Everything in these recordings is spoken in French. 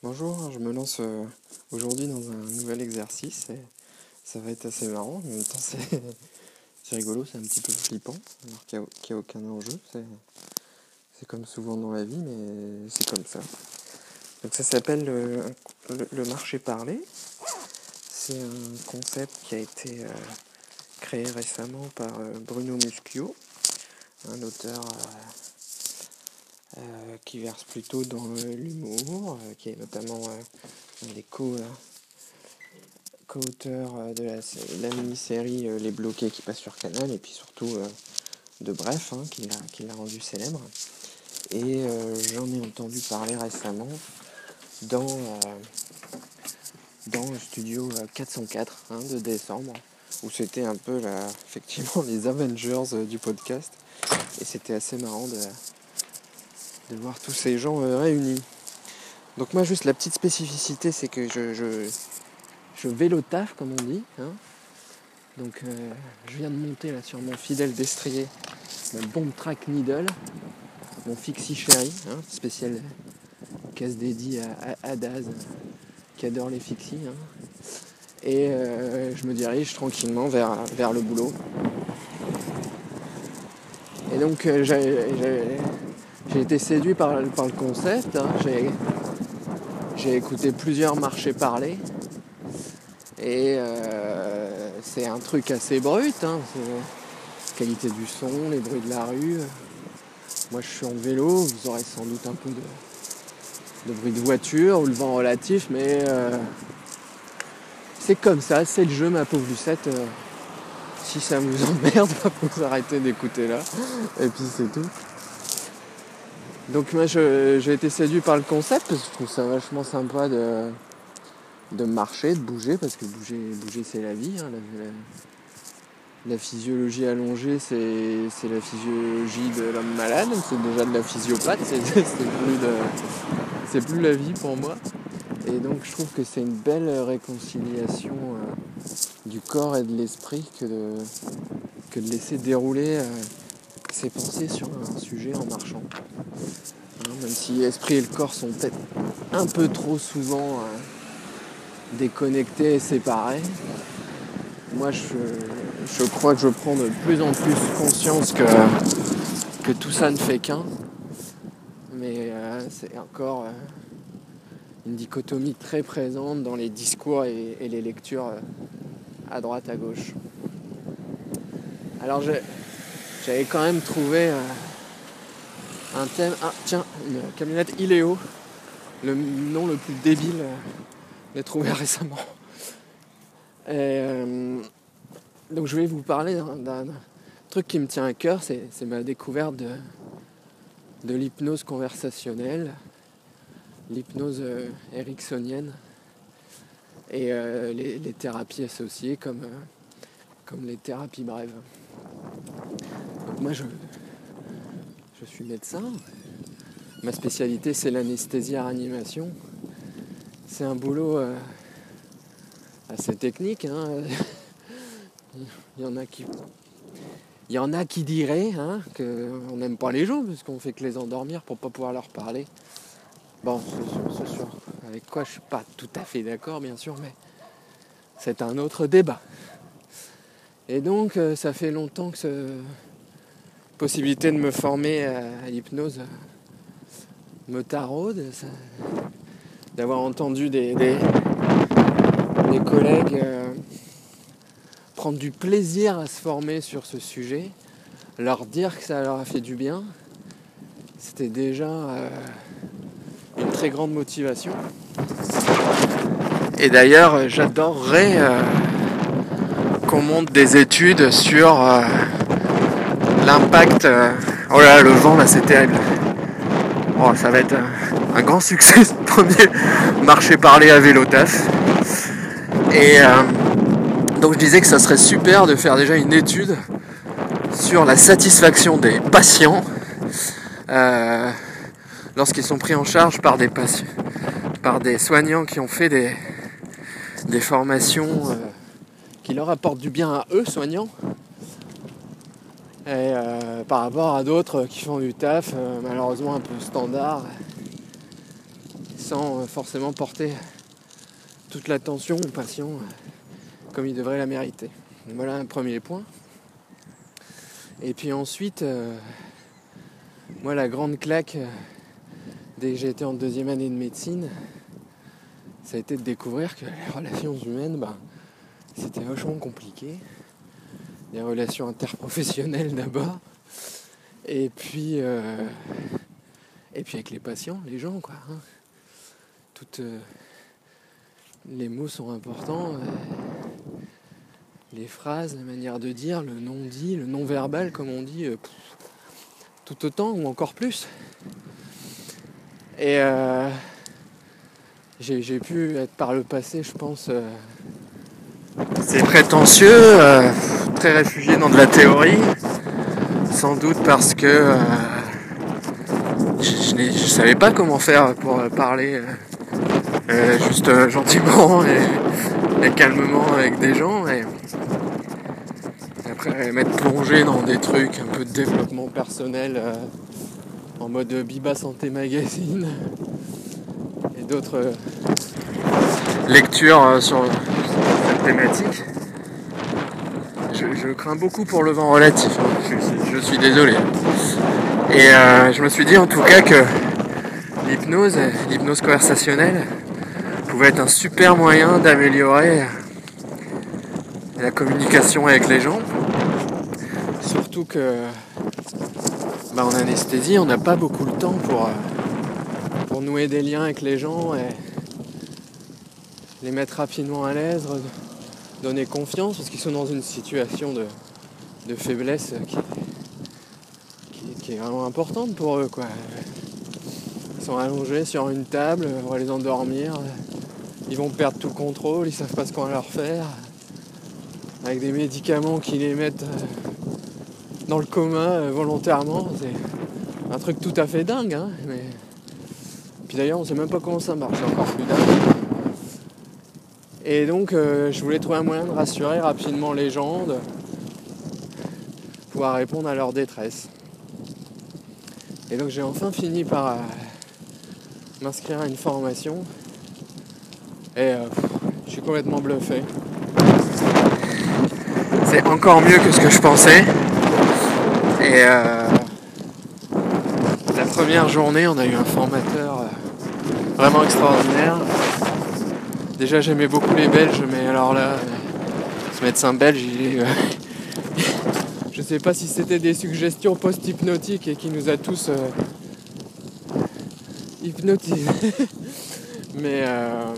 Bonjour, je me lance euh, aujourd'hui dans un nouvel exercice et ça va être assez marrant, en même temps c'est, rigolo, c'est un petit peu flippant, alors qu'il n'y a, aucun enjeu, c'est, comme souvent dans la vie, mais c'est comme ça. Donc ça s'appelle le, le, marché parlé, c'est un concept qui a été euh, créé récemment par euh, Bruno Muschio, un auteur euh, qui verse plutôt dans l'humour, euh, qui est notamment un des co-auteurs de la, mini-série Les Bloqués qui passe sur Canal, et puis surtout de Bref, hein, qui l'a rendu célèbre. Et j'en ai entendu parler récemment dans, dans le studio 404 hein, de décembre, où c'était un peu effectivement les Avengers du podcast. Et c'était assez marrant de, de voir tous ces gens euh, réunis. Donc moi juste la petite spécificité c'est que je, je, vélo taf comme on dit. Hein. Donc euh, je viens de monter là sur mon fidèle destrier, mon bomb track needle, mon fixie chéri, hein, spécial casse dédié à, à, Daz qui adore les fixies. Hein. Et euh, je me dirige tranquillement vers, vers le boulot. Et donc j'ai j'ai été séduit par, le concept. Hein. J'ai écouté plusieurs marchés parler. Et euh, c'est un truc assez brut. Hein. qualité du son, les bruits de la rue. Moi je suis en vélo, vous aurez sans doute un peu de, bruit de voiture ou le vent relatif, mais euh, c'est comme ça, c'est le jeu ma pauvre Lucette. Euh, si ça vous emmerde, vous arrêter d'écouter là. Et puis c'est tout. Donc moi j'ai été séduit par le concept parce que je trouve ça vachement sympa de, de marcher, de bouger, parce que bouger, bouger c'est la vie. Hein, la, physiologie allongée c'est la physiologie de l'homme malade, c'est déjà de la physiopathe, c'est plus, plus la vie pour moi. Et donc je trouve que c'est une belle réconciliation euh, du corps et de l'esprit que de, que de laisser dérouler. Euh, c'est penser sur un sujet en marchant. Hein, même si l'esprit et le corps sont peut-être un peu trop souvent euh, déconnectés et séparés, moi je, crois que je prends de plus en plus conscience que, que tout ça ne fait qu'un. Mais euh, c'est encore euh, une dichotomie très présente dans les discours et, et les lectures à droite, à gauche. Alors j'ai j'avais quand même trouvé euh, un thème. Ah, tiens, une camionnette Iléo, le nom le plus débile j'ai euh, trouvé récemment. Euh, donc je vais vous parler d'un truc qui me tient à cœur, c'est ma découverte de, l'hypnose conversationnelle, l'hypnose ericksonienne et les, les, thérapies associées comme, comme les thérapies brèves moi, je, je suis médecin. Ma spécialité, c'est l'anesthésie à réanimation. C'est un boulot euh, assez technique. Hein. Il y en a qui, il y en a qui diraient hein, qu'on n'aime pas les gens parce qu'on fait que les endormir pour pas pouvoir leur parler. Bon, c'est sûr, avec quoi je suis pas tout à fait d'accord, bien sûr, mais c'est un autre débat. Et donc, euh, ça fait longtemps que ce, possibilité de me former à l'hypnose me taraude, d'avoir entendu des, collègues euh, prendre du plaisir à se former sur ce sujet, leur dire que ça leur a fait du bien, c'était déjà euh, une très grande motivation. Et d'ailleurs, j'adorerais euh, qu'on monte des études sur l'impact. Euh, oh là, le vent là, c'est terrible. Oh, ça va être un, grand succès ce premier marché parlé à vélo taf. Et euh, donc je disais que ça serait super de faire déjà une étude sur la satisfaction des patients euh, lorsqu'ils sont pris en charge par des patients, par des soignants qui ont fait des, formations qui leur apportent du bien à eux, soignants, euh, par rapport à d'autres qui font du taf, euh, malheureusement un peu standard, sans forcément porter toute l'attention au patient comme il devrait la mériter. Voilà un premier point. Et puis ensuite, moi la grande claque dès que été en deuxième année de médecine, ça a été de découvrir que les relations humaines, ben, c'était vachement compliqué. Les relations interprofessionnelles d'abord. Et puis, euh, et puis avec les patients, les gens, quoi. Hein. Toutes euh, les mots sont importants. Euh, les phrases, la manière de dire, le non-dit, le non-verbal, comme on dit, tout autant ou encore plus. Et j'ai pu être par le passé, je pense, c'est prétentieux, euh, très réfugié dans de la théorie, sans doute parce que euh, je, ne savais pas comment faire pour parler euh, juste gentiment et, calmement avec des gens. Et, après m'être plongé dans des trucs un peu de développement personnel en mode Biba Santé Magazine et d'autres lectures sur thématique. Je, crains beaucoup pour le vent relatif, hein. je, suis désolé. Et euh, je me suis dit en tout cas que l'hypnose, l'hypnose conversationnelle, pouvait être un super moyen d'améliorer la communication avec les gens. Surtout que bah, en anesthésie, on n'a pas beaucoup de temps pour, euh, pour nouer des liens avec les gens et les mettre rapidement à l'aise, donner confiance parce qu'ils sont dans une situation de, faiblesse qui, est vraiment importante pour eux. Quoi. Ils sont allongés sur une table, on va les endormir, ils vont perdre tout le contrôle, ils savent pas ce qu'on va leur faire. Avec des médicaments qui les mettent euh, dans le coma euh, volontairement, c'est un truc tout à fait dingue. Hein, mais... Puis d'ailleurs on sait même pas comment ça marche, c'est encore plus dingue. Et donc euh, je voulais trouver un moyen de rassurer rapidement les gens, de pouvoir répondre à leur détresse. Et donc j'ai enfin fini par euh, m'inscrire à une formation. Et euh, je suis complètement bluffé. C'est encore mieux que ce que je pensais. Et la première journée, on a eu un formateur vraiment extraordinaire Déjà j'aimais beaucoup les Belges, mais alors là, ce médecin belge, il est... Euh, je sais pas si c'était des suggestions post-hypnotiques et qui nous a tous euh, hypnotisés. mais euh,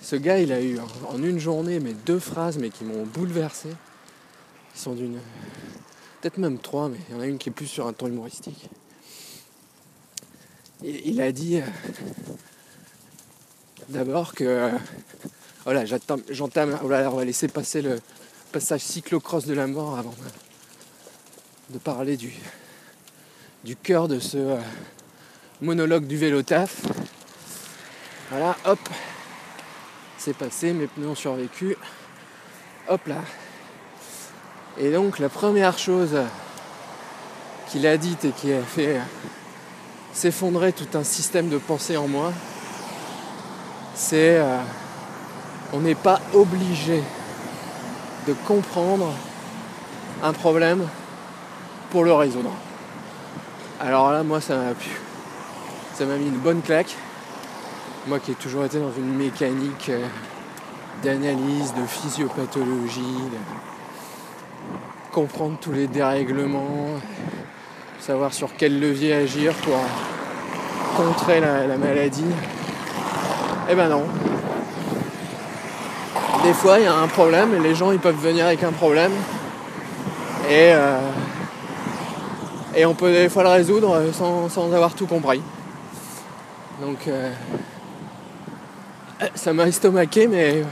ce gars, il a eu en une journée mais deux phrases mais qui m'ont bouleversé. Ils sont d'une... Peut-être même trois, mais il y en a une qui est plus sur un ton humoristique. il a dit d'abord que voilà, j'entame, on va laisser passer le passage cyclocross de la mort avant de, parler du, cœur de ce euh, monologue du vélo taf. Voilà, hop, c'est passé, mes pneus ont survécu. Hop là. Et donc la première chose qu'il a dite et qui a fait s'effondrer tout un système de pensée en moi, c'est euh, on n'est pas obligé de comprendre un problème pour le résoudre. Alors là, moi, ça m'a. Ça m'a mis une bonne claque. Moi qui ai toujours été dans une mécanique euh, d'analyse, de physiopathologie, comprendre tous les dérèglements, savoir sur quel levier agir pour contrer la maladie. Eh ben non. Des fois, il y a un problème et les gens ils peuvent venir avec un problème. Et, euh, et on peut des fois le résoudre sans, avoir tout compris. Donc euh, ça m'a estomaqué, mais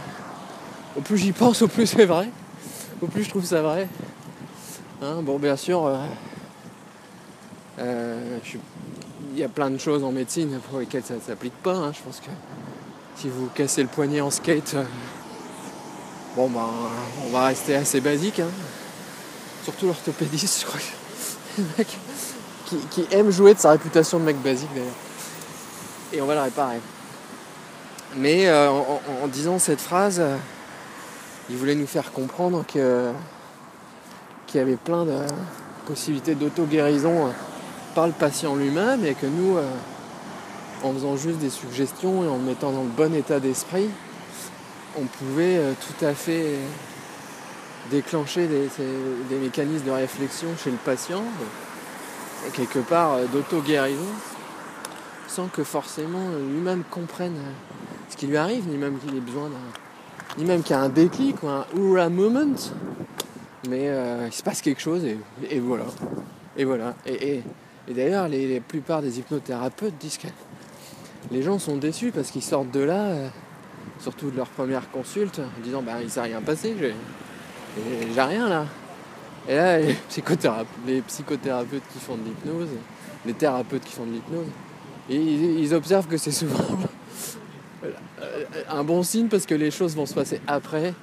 au plus j'y pense, au plus c'est vrai. Au plus je trouve ça vrai. Hein, bon, bien sûr, euh, il y a plein de choses en médecine pour lesquelles ça ne s'applique pas. Hein. Je pense que si vous cassez le poignet en skate, euh, bon ben on va rester assez basique. Hein. Surtout l'orthopédiste, je crois que mec qui, aime jouer de sa réputation de mec basique d'ailleurs. et on va le réparer. Mais euh, en, disant cette phrase, euh, il voulait nous faire comprendre que qu'il y avait plein de possibilités d'auto-guérison par le patient lui-même et que nous, en faisant juste des suggestions et en mettant dans le bon état d'esprit, on pouvait tout à fait déclencher des, mécanismes de réflexion chez le patient, quelque part euh, d'auto-guérison, sans que forcément lui-même comprenne ce qui lui arrive, ni même qu'il ait besoin d'un. ni même qu'il y un déclic ou un hurrah moment. Mais euh, il se passe quelque chose et, voilà. Et voilà. Et, d'ailleurs, la plupart des hypnothérapeutes disent que les gens sont déçus parce qu'ils sortent de là, euh, surtout de leur première consulte, en disant bah il s'est rien passé, j'ai rien là. Et là, les psychothérapeutes, qui font de l'hypnose, les thérapeutes qui font de l'hypnose, ils, observent que c'est souvent un bon signe parce que les choses vont se passer après.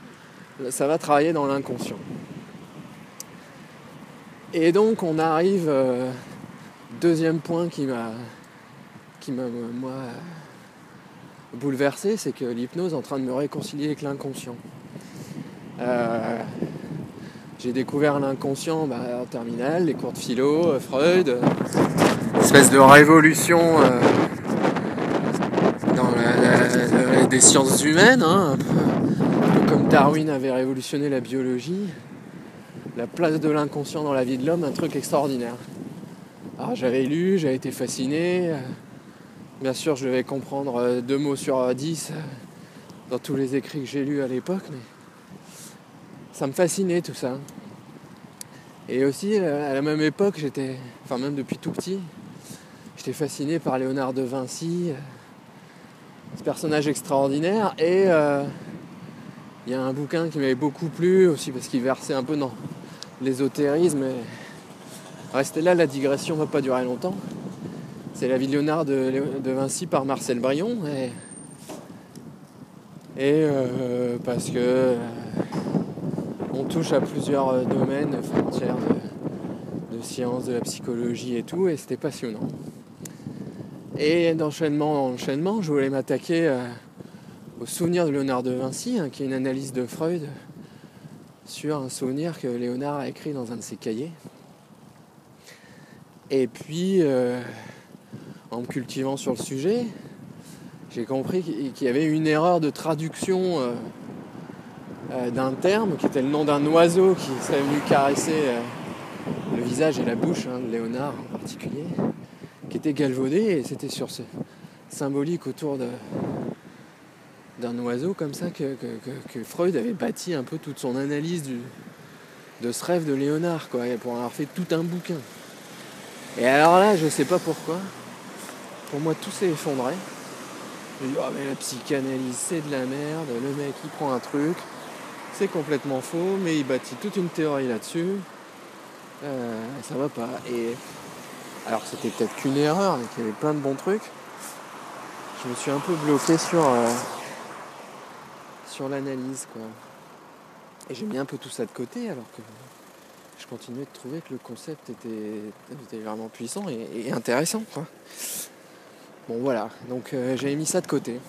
Ça va travailler dans l'inconscient. Et donc on arrive, euh, deuxième point qui m'a, qui m'a moi bouleversé, c'est que l'hypnose est en train de me réconcilier avec l'inconscient. Euh, j'ai découvert l'inconscient bah, en terminale, les cours de philo, euh, Freud, une espèce de révolution euh, dans des sciences humaines, hein, un, peu, comme Darwin avait révolutionné la biologie, la place de l'inconscient dans la vie de l'homme, un truc extraordinaire. Alors j'avais lu, j'avais été fasciné. Bien sûr, je devais comprendre deux mots sur dix dans tous les écrits que j'ai lus à l'époque, mais ça me fascinait tout ça. Et aussi, à la même époque, j'étais, enfin même depuis tout petit, j'étais fasciné par Léonard de Vinci, ce personnage extraordinaire. Et euh, il y a un bouquin qui m'avait beaucoup plu aussi parce qu'il versait un peu dans l'ésotérisme. Restez là, la digression ne va pas durer longtemps. C'est la vie de Léonard de, Vinci par Marcel Brion. Et, euh, parce que on touche à plusieurs euh, domaines, frontières de, sciences, de la psychologie et tout, et c'était passionnant. Et d'enchaînement en enchaînement, je voulais m'attaquer euh, au souvenir de Léonard de Vinci, hein, qui est une analyse de Freud sur un souvenir que Léonard a écrit dans un de ses cahiers. Et puis, euh, en me cultivant sur le sujet, j'ai compris qu'il y avait une erreur de traduction euh, d'un terme qui était le nom d'un oiseau qui serait venu caresser euh, le visage et la bouche hein, de Léonard en particulier, qui était galvaudé et c'était sur ce symbolique autour d'un oiseau comme ça que, Freud avait bâti un peu toute son analyse de ce rêve de Léonard, quoi, pour avoir fait tout un bouquin. Et alors là, je sais pas pourquoi, pour moi tout s'est effondré. Me dit, oh mais la psychanalyse c'est de la merde, le mec il prend un truc, c'est complètement faux, mais il bâtit toute une théorie là-dessus. Euh, ça va pas. Et alors c'était peut-être qu'une erreur, mais qu'il y avait plein de bons trucs. Je me suis un peu bloqué sur, euh, sur l'analyse, quoi. Et j'ai mis un peu tout ça de côté, alors que je continuais de trouver que le concept était, vraiment puissant et, intéressant, quoi. Bon voilà, donc euh, j'ai mis ça de côté.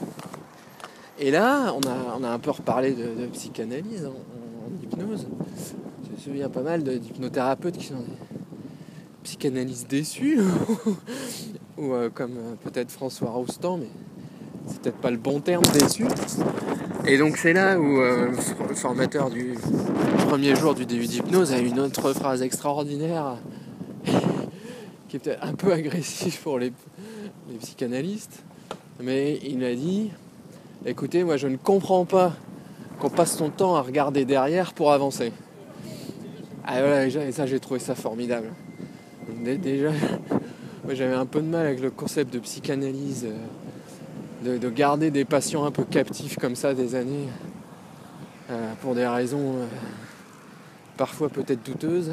Et là, on a, un peu reparlé de, psychanalyse en, hypnose. Je me souviens pas mal d'hypnothérapeutes qui sont des psychanalystes déçus, ou euh, comme euh, peut-être François Roustan, mais c'est peut-être pas le bon terme déçu. Et donc c'est là où le formateur du premier jour du début d'hypnose a une autre phrase extraordinaire qui est peut-être un peu agressive pour les psychanalystes, mais il a dit Écoutez, moi je ne comprends pas qu'on passe son temps à regarder derrière pour avancer. Ah voilà, et ça j'ai trouvé ça formidable. Déjà, j'avais un peu de mal avec le concept de psychanalyse, euh, de, garder des patients un peu captifs comme ça des années, euh, pour des raisons euh, parfois peut-être douteuses.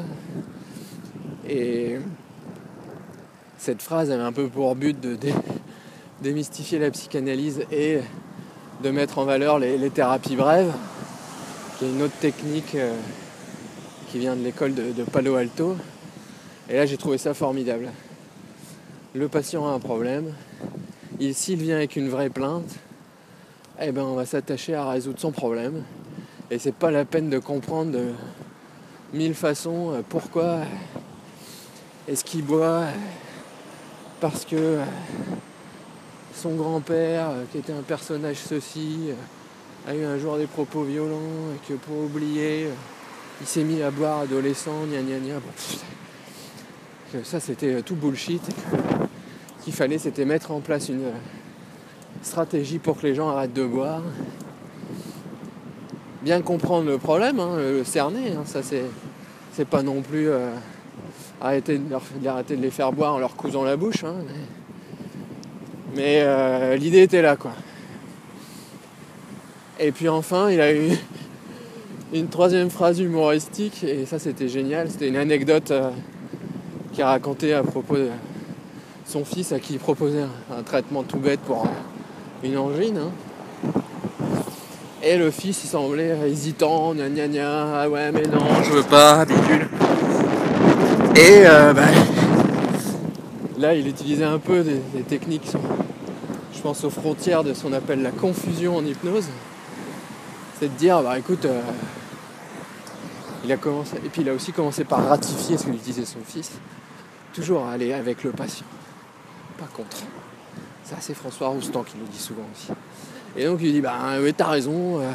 Et cette phrase avait un peu pour but de démystifier la psychanalyse et de mettre en valeur les, thérapies brèves, qui est une autre technique euh, qui vient de l'école de, Palo Alto. Et là, j'ai trouvé ça formidable. Le patient a un problème, s'il vient avec une vraie plainte, eh ben on va s'attacher à résoudre son problème. Et c'est pas la peine de comprendre de mille façons euh, pourquoi est-ce qu'il boit parce que euh, son grand-père, euh, qui était un personnage ceci, a eu un jour des propos violents et que pour oublier, il s'est mis à boire adolescent, gna gna gna. ça c'était tout bullshit. Qu'il fallait c'était mettre en place une stratégie pour que les gens arrêtent de boire. Bien comprendre le problème, hein, le cerner, hein, ça c'est, c'est pas non plus euh, arrêter, de leur, de les faire boire en leur cousant la bouche. Hein, mais, euh, l'idée était là quoi. Et puis enfin, il a eu une troisième phrase humoristique, et ça c'était génial. C'était une anecdote euh, qu'il a racontée à propos de son fils à qui il proposait un, traitement tout bête pour une angine. Hein. Et le fils il semblait hésitant, gna gna gna, ah ouais mais non, je veux pas, bidule. Et euh, bah, là il utilisait un peu des, techniques qui sont, je pense, aux frontières de ce qu'on appelle la confusion en hypnose. C'est de dire, bah écoute, euh, il a commencé, et puis il a aussi commencé par ratifier ce que lui disait son fils, toujours aller avec le patient, pas contre. Ça, c'est François Roustan qui le dit souvent aussi. Et donc, il dit Bah oui, t'as raison. Euh,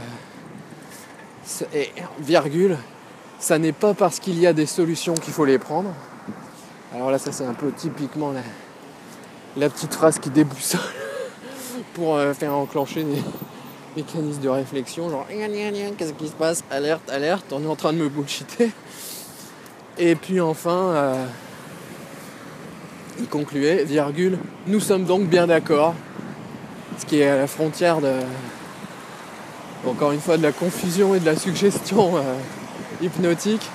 et virgule, ça n'est pas parce qu'il y a des solutions qu'il faut les prendre. Alors là, ça, c'est un peu typiquement la, petite phrase qui déboussole pour euh, faire enclencher des mécanismes de réflexion. Genre, qu'est-ce qui se passe? Alerte, alerte, on est en train de me bullshiter. Et puis enfin. Euh, il concluait, virgule, nous sommes donc bien d'accord, ce qui est à la frontière de, encore une fois, de la confusion et de la suggestion euh, hypnotique.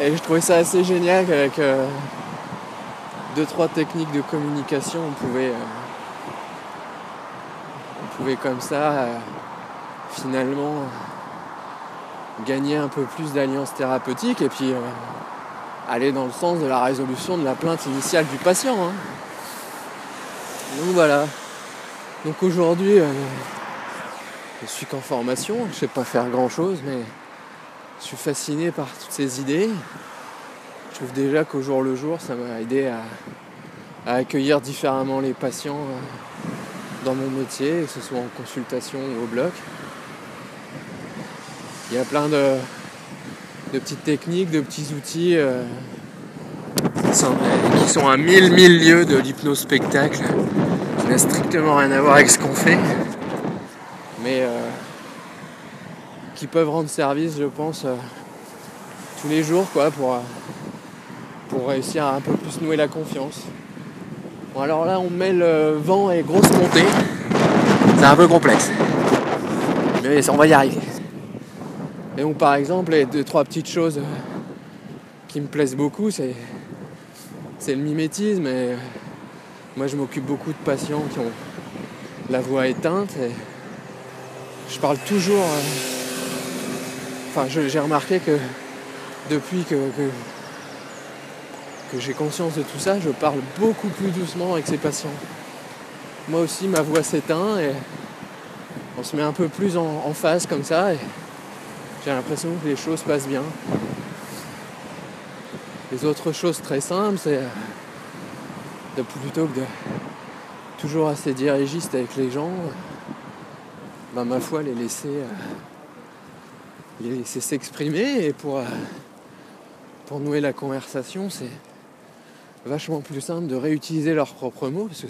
Et je trouvais ça assez génial qu'avec euh, deux, trois techniques de communication, on pouvait, euh, on pouvait comme ça, finalement, gagner un peu plus d'alliance thérapeutique et puis aller dans le sens de la résolution de la plainte initiale du patient. Hein. Donc voilà. Donc aujourd'hui, euh, je suis qu'en formation, je sais pas faire grand chose, mais je suis fasciné par toutes ces idées. Je trouve déjà qu'au jour le jour, ça m'a aidé à, accueillir différemment les patients euh, dans mon métier, que ce soit en consultation ou au bloc. Il y a plein de, petites techniques, de petits outils euh, qui, sont, à mille, mille lieues de l'hypnospectacle, qui n'a strictement rien à voir avec ce qu'on fait, mais euh, qui peuvent rendre service, je pense, euh, tous les jours, quoi, pour, pour réussir à un peu plus nouer la confiance. Bon, alors là, on met le vent et grosse montée. C'est un peu complexe. Mais on va y arriver. Et donc par exemple, les deux, trois petites choses qui me plaisent beaucoup, c'est, c'est le mimétisme. Et moi je m'occupe beaucoup de patients qui ont la voix éteinte. Et je parle toujours. Euh, enfin, j'ai remarqué que depuis que, que, j'ai conscience de tout ça, je parle beaucoup plus doucement avec ces patients. Moi aussi, ma voix s'éteint et on se met un peu plus en, en face comme ça. Et, j'ai l'impression que les choses passent bien. Les autres choses très simples, c'est de plutôt que de toujours assez dirigiste avec les gens, bah, ma foi les laisser euh, les laisser s'exprimer et pour, euh, pour nouer la conversation c'est vachement plus simple de réutiliser leurs propres mots parce que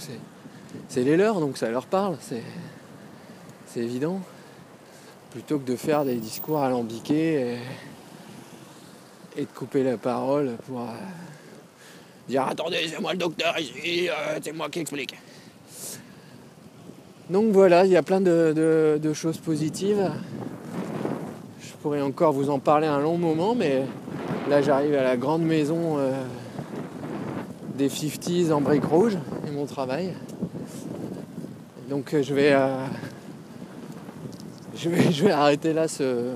c'est les leurs donc ça leur parle, c'est évident plutôt que de faire des discours alambiqués et, de couper la parole pour euh, dire attendez c'est moi le docteur ici, euh, c'est moi qui explique. Donc voilà, il y a plein de, choses positives. Je pourrais encore vous en parler un long moment, mais là j'arrive à la grande maison euh, des 50s en briques rouges et mon travail. Donc je vais je vais, arrêter là ce,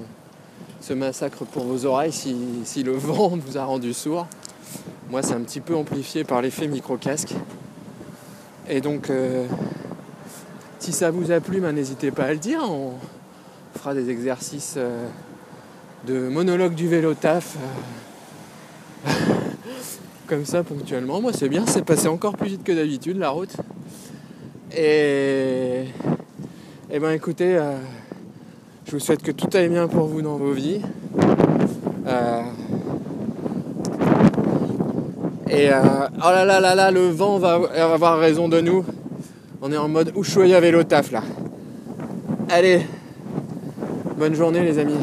massacre pour vos oreilles si, le vent vous a rendu sourd. Moi, c'est un petit peu amplifié par l'effet micro-casque. Et donc, euh, Si ça vous a plu, ben, n'hésitez pas à le dire. On fera des exercices euh, de monologue du vélo taf. euh, comme ça ponctuellement. Moi c'est bien, c'est passé encore plus vite que d'habitude la route. Et, et ben écoutez, euh, je vous souhaite que tout aille bien pour vous dans vos vies. Euh, et oh là là là là, le vent va avoir raison de nous. On est en mode Ushuaïa vélo taf là. Allez, bonne journée les amis.